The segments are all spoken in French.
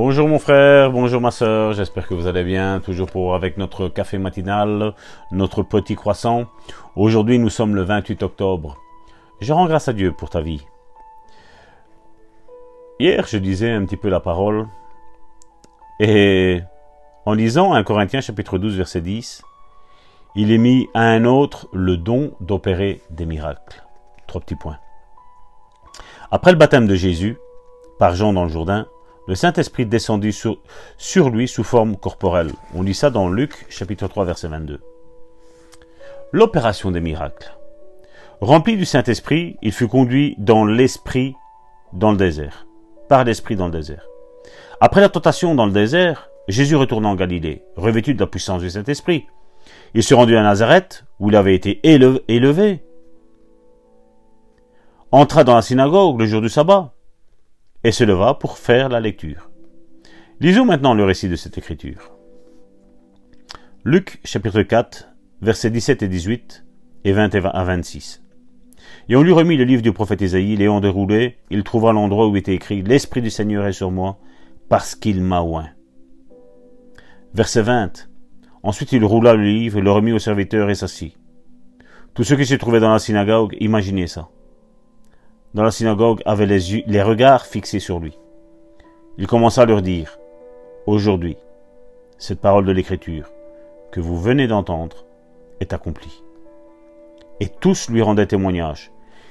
Bonjour mon frère, bonjour ma soeur, j'espère que vous allez bien, toujours pour avec notre café matinal, notre petit croissant. Aujourd'hui nous sommes le 28 octobre. Je rends grâce à Dieu pour ta vie. Hier je disais un petit peu la parole et en lisant 1 Corinthiens chapitre 12 verset 10, il est mis à un autre le don d'opérer des miracles. Trois petits points. Après le baptême de Jésus, par Jean dans le Jourdain, le Saint-Esprit descendit sur, lui sous forme corporelle. On lit ça dans Luc chapitre 3 verset 22. L'opération des miracles. Rempli du Saint-Esprit, il fut conduit dans l'Esprit dans le désert. Par l'Esprit dans le désert. Après la tentation dans le désert, Jésus retourna en Galilée, revêtu de la puissance du Saint-Esprit. Il se rendit à Nazareth, où il avait été élevé. Entra dans la synagogue le jour du sabbat et se leva pour faire la lecture. Lisons maintenant le récit de cette écriture. Luc chapitre 4, versets 17 et 18 et 20 à 26. Et on lui remit le livre du prophète Isaïe, Léon déroulé, il trouva l'endroit où était écrit L'Esprit du Seigneur est sur moi, parce qu'il m'a oint. Verset 20. Ensuite il roula le livre, le remit au serviteur et s'assit. Tous ceux qui se trouvaient dans la synagogue imaginaient ça dans la synagogue avait les, les regards fixés sur lui. Il commença à leur dire, Aujourd'hui, cette parole de l'Écriture que vous venez d'entendre est accomplie. Et tous lui rendaient témoignage.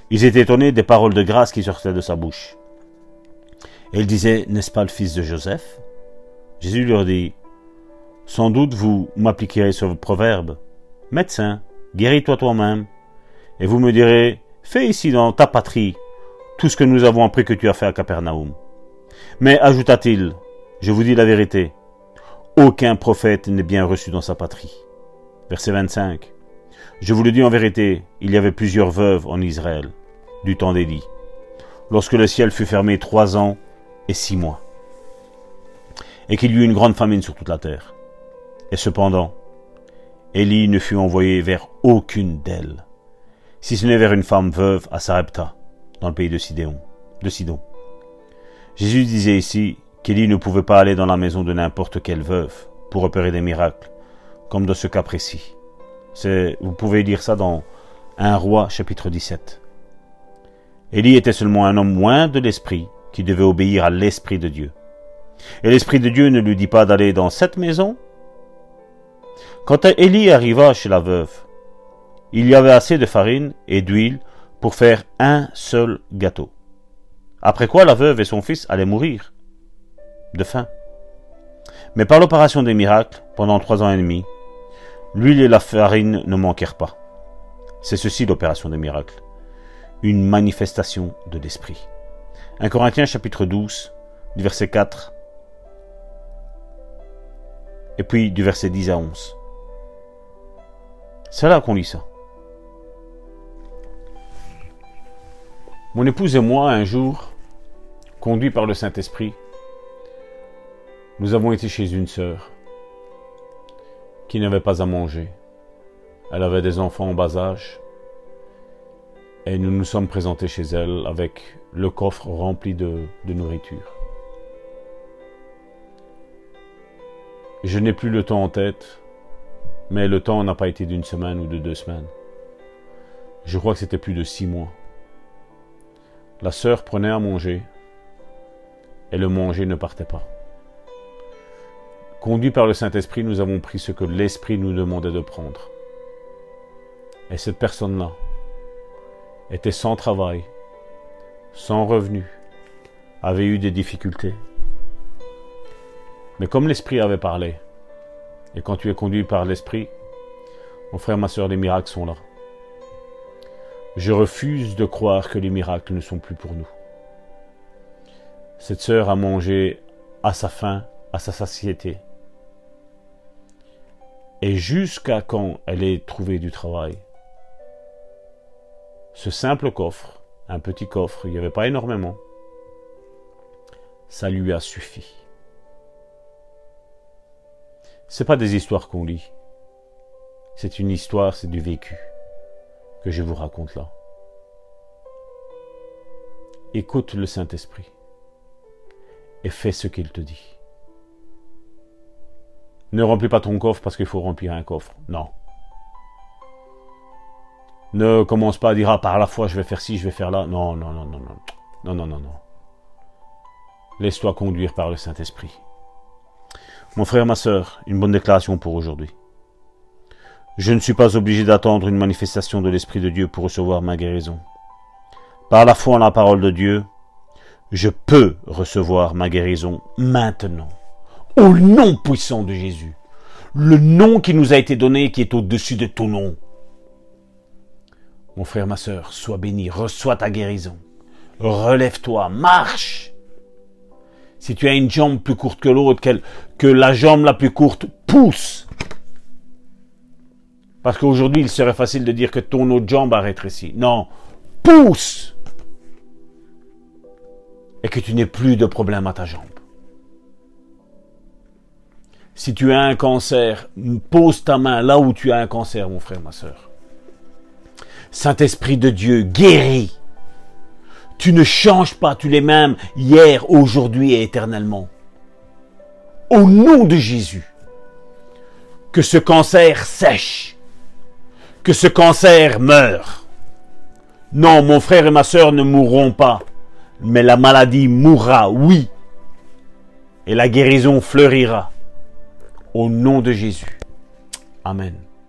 Ils étaient étonnés des paroles de grâce qui sortaient de sa bouche. Et il disait, N'est-ce pas le fils de Joseph? Jésus leur dit, Sans doute vous m'appliquerez ce proverbe, Médecin, guéris-toi toi-même. Et vous me direz, Fais ici dans ta patrie tout ce que nous avons appris que tu as fait à Capernaum. Mais, ajouta-t-il, je vous dis la vérité, aucun prophète n'est bien reçu dans sa patrie. Verset 25. Je vous le dis en vérité, il y avait plusieurs veuves en Israël, du temps d'Élie, lorsque le ciel fut fermé trois ans et six mois, et qu'il y eut une grande famine sur toute la terre. Et cependant, Élie ne fut envoyé vers aucune d'elles, si ce n'est vers une femme veuve à Sarepta, dans le pays de Sidon. Jésus disait ici qu'Élie ne pouvait pas aller dans la maison de n'importe quelle veuve pour opérer des miracles, comme dans ce cas précis. vous pouvez lire ça dans 1 roi chapitre 17. Élie était seulement un homme loin de l'esprit qui devait obéir à l'esprit de Dieu. Et l'esprit de Dieu ne lui dit pas d'aller dans cette maison. Quand Élie arriva chez la veuve, il y avait assez de farine et d'huile pour faire un seul gâteau. Après quoi la veuve et son fils allaient mourir de faim. Mais par l'opération des miracles, pendant trois ans et demi, l'huile et la farine ne manquèrent pas. C'est ceci l'opération des miracles. Une manifestation de l'Esprit. 1 Corinthiens chapitre 12, du verset 4, et puis du verset 10 à 11. C'est là qu'on lit ça. Mon épouse et moi, un jour, conduits par le Saint-Esprit, nous avons été chez une sœur qui n'avait pas à manger. Elle avait des enfants en bas âge. Et nous nous sommes présentés chez elle avec le coffre rempli de, de nourriture. Je n'ai plus le temps en tête, mais le temps n'a pas été d'une semaine ou de deux semaines. Je crois que c'était plus de six mois. La sœur prenait à manger, et le manger ne partait pas. Conduits par le Saint-Esprit, nous avons pris ce que l'Esprit nous demandait de prendre. Et cette personne-là était sans travail, sans revenu, avait eu des difficultés. Mais comme l'Esprit avait parlé, et quand tu es conduit par l'Esprit, mon frère, ma soeur, les miracles sont là. Je refuse de croire que les miracles ne sont plus pour nous. Cette sœur a mangé à sa faim, à sa satiété. Et jusqu'à quand elle ait trouvé du travail? Ce simple coffre, un petit coffre, il n'y avait pas énormément, ça lui a suffi. C'est pas des histoires qu'on lit. C'est une histoire, c'est du vécu que je vous raconte là. Écoute le Saint-Esprit et fais ce qu'il te dit. Ne remplis pas ton coffre parce qu'il faut remplir un coffre. Non. Ne commence pas à dire, ah, par la foi, je vais faire ci, je vais faire là. Non, non, non, non, non. Non, non, non, non. Laisse-toi conduire par le Saint-Esprit. Mon frère, ma sœur, une bonne déclaration pour aujourd'hui. Je ne suis pas obligé d'attendre une manifestation de l'Esprit de Dieu pour recevoir ma guérison. Par la foi en la parole de Dieu, je peux recevoir ma guérison maintenant. Au nom puissant de Jésus. Le nom qui nous a été donné qui est au-dessus de tout nom. Mon frère, ma sœur, sois béni, reçois ta guérison. Relève-toi, marche. Si tu as une jambe plus courte que l'autre, que la jambe la plus courte pousse. Parce qu'aujourd'hui, il serait facile de dire que ton autre jambe a rétréci. Non, pousse. Et que tu n'aies plus de problème à ta jambe. Si tu as un cancer, pose ta main là où tu as un cancer, mon frère, ma soeur. Saint-Esprit de Dieu, guéris. Tu ne changes pas, tu l'es même hier, aujourd'hui et éternellement. Au nom de Jésus, que ce cancer sèche, que ce cancer meure. Non, mon frère et ma sœur ne mourront pas, mais la maladie mourra, oui, et la guérison fleurira. Au nom de Jésus. Amen.